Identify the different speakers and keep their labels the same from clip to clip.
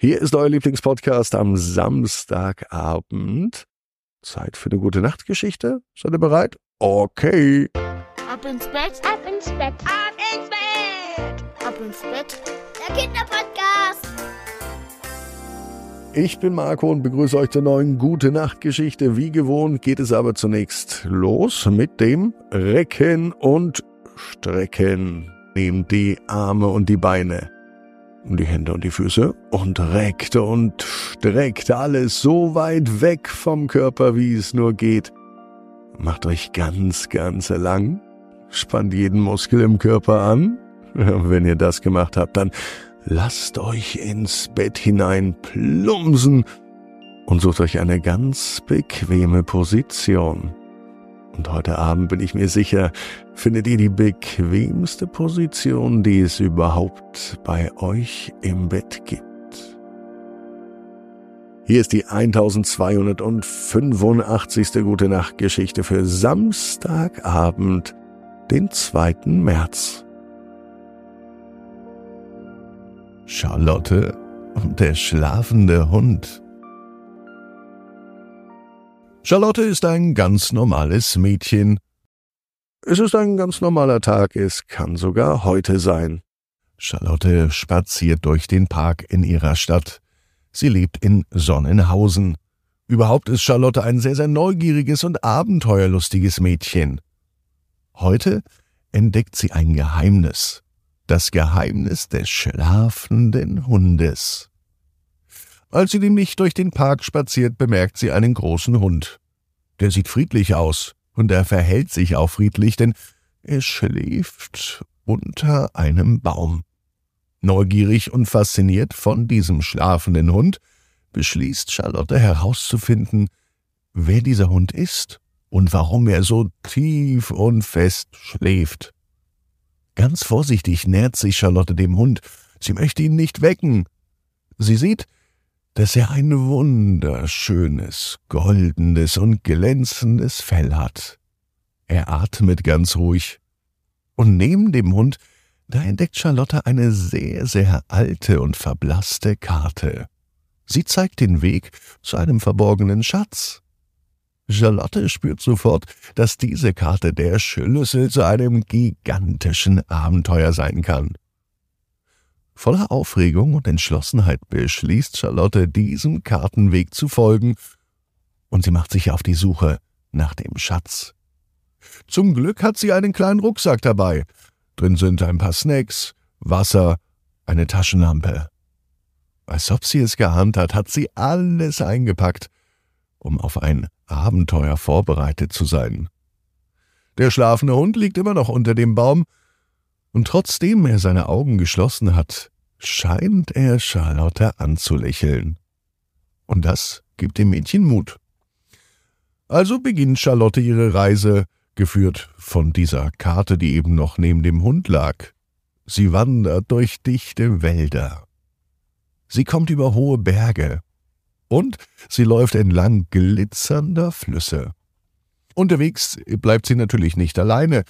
Speaker 1: Hier ist euer Lieblingspodcast am Samstagabend. Zeit für eine gute Nachtgeschichte. Seid ihr bereit? Okay.
Speaker 2: Ab ins Bett,
Speaker 3: Ab ins Bett.
Speaker 2: ab ins Bett, ab ins Bett.
Speaker 3: Der Kinderpodcast.
Speaker 1: Ich bin Marco und begrüße euch zur neuen Gute Nacht Geschichte. Wie gewohnt geht es aber zunächst los mit dem Recken und Strecken. Nehmt die Arme und die Beine, die Hände und die Füße und reckt und streckt alles so weit weg vom Körper, wie es nur geht. Macht euch ganz, ganz lang. Spannt jeden Muskel im Körper an. Wenn ihr das gemacht habt, dann lasst euch ins Bett hinein plumpsen und sucht euch eine ganz bequeme Position. Und heute Abend bin ich mir sicher, findet ihr die bequemste Position, die es überhaupt bei euch im Bett gibt. Hier ist die 1285. Gute Nacht Geschichte für Samstagabend, den 2. März.
Speaker 4: Charlotte und der schlafende Hund. Charlotte ist ein ganz normales Mädchen.
Speaker 1: Es ist ein ganz normaler Tag, es kann sogar heute sein.
Speaker 4: Charlotte spaziert durch den Park in ihrer Stadt. Sie lebt in Sonnenhausen. Überhaupt ist Charlotte ein sehr, sehr neugieriges und abenteuerlustiges Mädchen. Heute entdeckt sie ein Geheimnis. Das Geheimnis des schlafenden Hundes. Als sie nämlich durch den Park spaziert, bemerkt sie einen großen Hund. Der sieht friedlich aus, und er verhält sich auch friedlich, denn er schläft unter einem Baum. Neugierig und fasziniert von diesem schlafenden Hund, beschließt Charlotte herauszufinden, wer dieser Hund ist und warum er so tief und fest schläft. Ganz vorsichtig nähert sich Charlotte dem Hund. Sie möchte ihn nicht wecken. Sie sieht, dass er ein wunderschönes, goldenes und glänzendes Fell hat. Er atmet ganz ruhig. Und neben dem Hund, da entdeckt Charlotte eine sehr, sehr alte und verblasste Karte. Sie zeigt den Weg zu einem verborgenen Schatz. Charlotte spürt sofort, dass diese Karte der Schlüssel zu einem gigantischen Abenteuer sein kann. Voller Aufregung und Entschlossenheit beschließt Charlotte, diesem Kartenweg zu folgen, und sie macht sich auf die Suche nach dem Schatz. Zum Glück hat sie einen kleinen Rucksack dabei. Drin sind ein paar Snacks, Wasser, eine Taschenlampe. Als ob sie es geahnt hat, hat sie alles eingepackt, um auf ein Abenteuer vorbereitet zu sein. Der schlafende Hund liegt immer noch unter dem Baum, und trotzdem er seine Augen geschlossen hat, scheint er Charlotte anzulächeln. Und das gibt dem Mädchen Mut. Also beginnt Charlotte ihre Reise, geführt von dieser Karte, die eben noch neben dem Hund lag. Sie wandert durch dichte Wälder. Sie kommt über hohe Berge. Und sie läuft entlang glitzernder Flüsse. Unterwegs bleibt sie natürlich nicht alleine.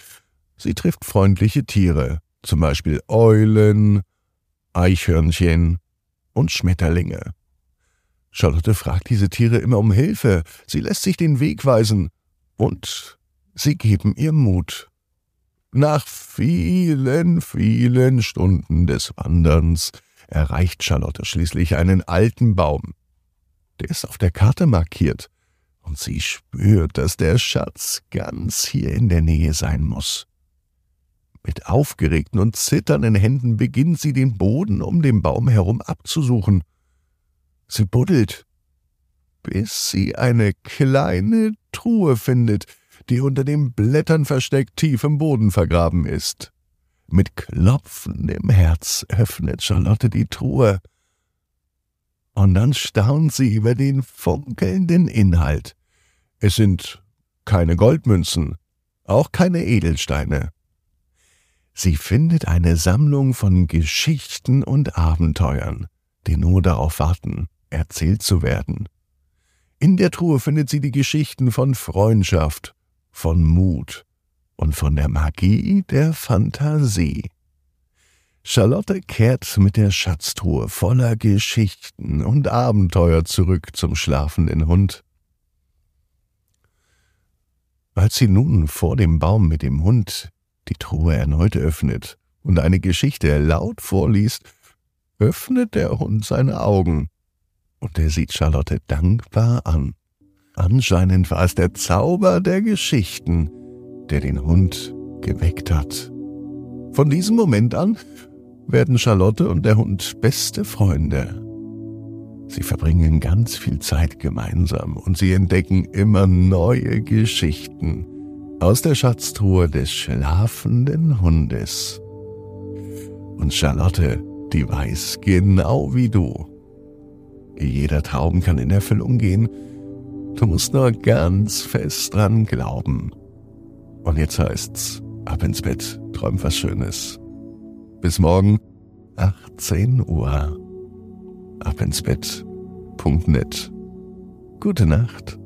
Speaker 4: Sie trifft freundliche Tiere, zum Beispiel Eulen, Eichhörnchen und Schmetterlinge. Charlotte fragt diese Tiere immer um Hilfe, sie lässt sich den Weg weisen und sie geben ihr Mut. Nach vielen, vielen Stunden des Wanderns erreicht Charlotte schließlich einen alten Baum. Der ist auf der Karte markiert, und sie spürt, dass der Schatz ganz hier in der Nähe sein muss. Mit aufgeregten und zitternden Händen beginnt sie den Boden um den Baum herum abzusuchen. Sie buddelt, bis sie eine kleine Truhe findet, die unter den Blättern versteckt tief im Boden vergraben ist. Mit klopfendem Herz öffnet Charlotte die Truhe. Und dann staunt sie über den funkelnden Inhalt. Es sind keine Goldmünzen, auch keine Edelsteine. Sie findet eine Sammlung von Geschichten und Abenteuern, die nur darauf warten, erzählt zu werden. In der Truhe findet sie die Geschichten von Freundschaft, von Mut und von der Magie der Fantasie. Charlotte kehrt mit der Schatztruhe voller Geschichten und Abenteuer zurück zum schlafenden Hund. Als sie nun vor dem Baum mit dem Hund die Truhe erneut öffnet und eine Geschichte laut vorliest, öffnet der Hund seine Augen und er sieht Charlotte dankbar an. Anscheinend war es der Zauber der Geschichten, der den Hund geweckt hat. Von diesem Moment an werden Charlotte und der Hund beste Freunde. Sie verbringen ganz viel Zeit gemeinsam und sie entdecken immer neue Geschichten aus der Schatztruhe des schlafenden Hundes. Und Charlotte, die weiß genau wie du. Jeder Traum kann in Erfüllung gehen. Du musst nur ganz fest dran glauben. Und jetzt heißt's, ab ins Bett, träum was Schönes. Bis morgen, 18 Uhr. Ab ins Bett.net. Gute Nacht.